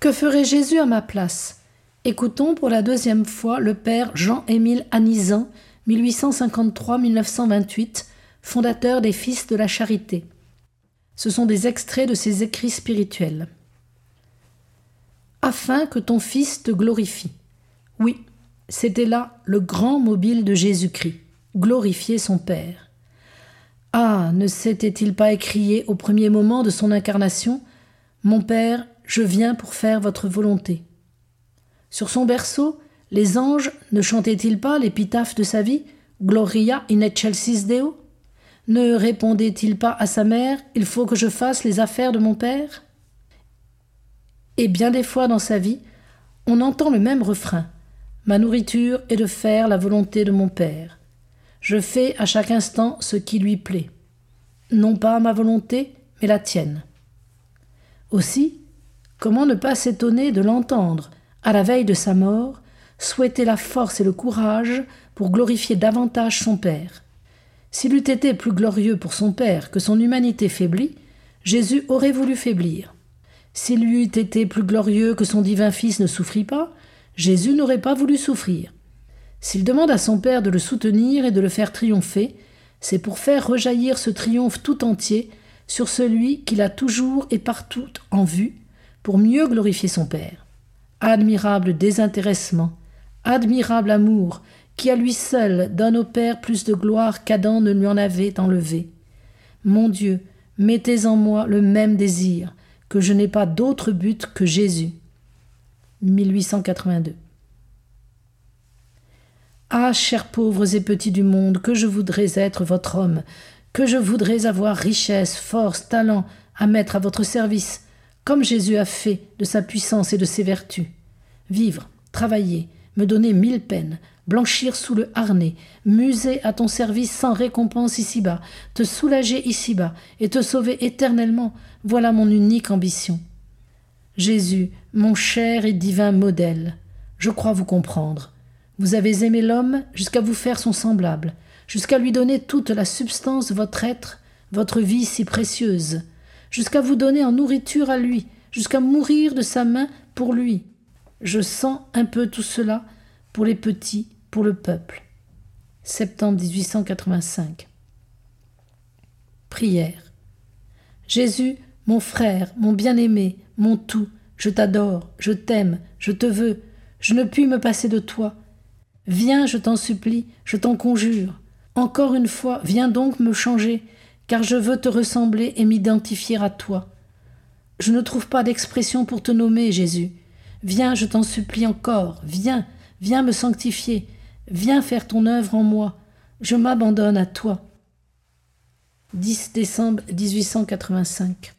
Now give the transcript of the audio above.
Que ferait Jésus à ma place? Écoutons pour la deuxième fois le père Jean-Émile Anizan, 1853-1928, fondateur des Fils de la Charité. Ce sont des extraits de ses écrits spirituels. Afin que ton Fils te glorifie. Oui, c'était là le grand mobile de Jésus-Christ, glorifier son Père. Ah, ne s'était-il pas écrié au premier moment de son incarnation Mon Père, je viens pour faire votre volonté. Sur son berceau, les anges ne chantaient-ils pas l'épitaphe de sa vie Gloria in excelsis Deo? Ne répondait-il pas à sa mère Il faut que je fasse les affaires de mon Père? Et bien des fois dans sa vie, on entend le même refrain Ma nourriture est de faire la volonté de mon Père. Je fais à chaque instant ce qui lui plaît. Non pas ma volonté, mais la tienne. Aussi, comment ne pas s'étonner de l'entendre, à la veille de sa mort, souhaiter la force et le courage pour glorifier davantage son Père. S'il eût été plus glorieux pour son Père que son humanité faiblie, Jésus aurait voulu faiblir. S'il eût été plus glorieux que son divin Fils ne souffrit pas, Jésus n'aurait pas voulu souffrir. S'il demande à son Père de le soutenir et de le faire triompher, c'est pour faire rejaillir ce triomphe tout entier sur celui qu'il a toujours et partout en vue, pour mieux glorifier son Père. Admirable désintéressement, admirable amour, qui à lui seul donne au Père plus de gloire qu'Adam ne lui en avait enlevé. Mon Dieu, mettez en moi le même désir, que je n'ai pas d'autre but que Jésus. 1882. Ah, chers pauvres et petits du monde, que je voudrais être votre homme, que je voudrais avoir richesse, force, talent à mettre à votre service, comme Jésus a fait de sa puissance et de ses vertus. Vivre, travailler, me donner mille peines, blanchir sous le harnais, muser à ton service sans récompense ici-bas, te soulager ici-bas et te sauver éternellement, voilà mon unique ambition. Jésus, mon cher et divin modèle, je crois vous comprendre. Vous avez aimé l'homme jusqu'à vous faire son semblable, jusqu'à lui donner toute la substance de votre être, votre vie si précieuse, jusqu'à vous donner en nourriture à lui, jusqu'à mourir de sa main pour lui. Je sens un peu tout cela pour les petits, pour le peuple. Septembre 1885. Prière. Jésus, mon frère, mon bien-aimé, mon tout, je t'adore, je t'aime, je te veux, je ne puis me passer de toi. Viens, je t'en supplie, je t'en conjure. Encore une fois, viens donc me changer, car je veux te ressembler et m'identifier à toi. Je ne trouve pas d'expression pour te nommer, Jésus. Viens, je t'en supplie encore, viens, viens me sanctifier, viens faire ton œuvre en moi. Je m'abandonne à toi. 10 décembre 1885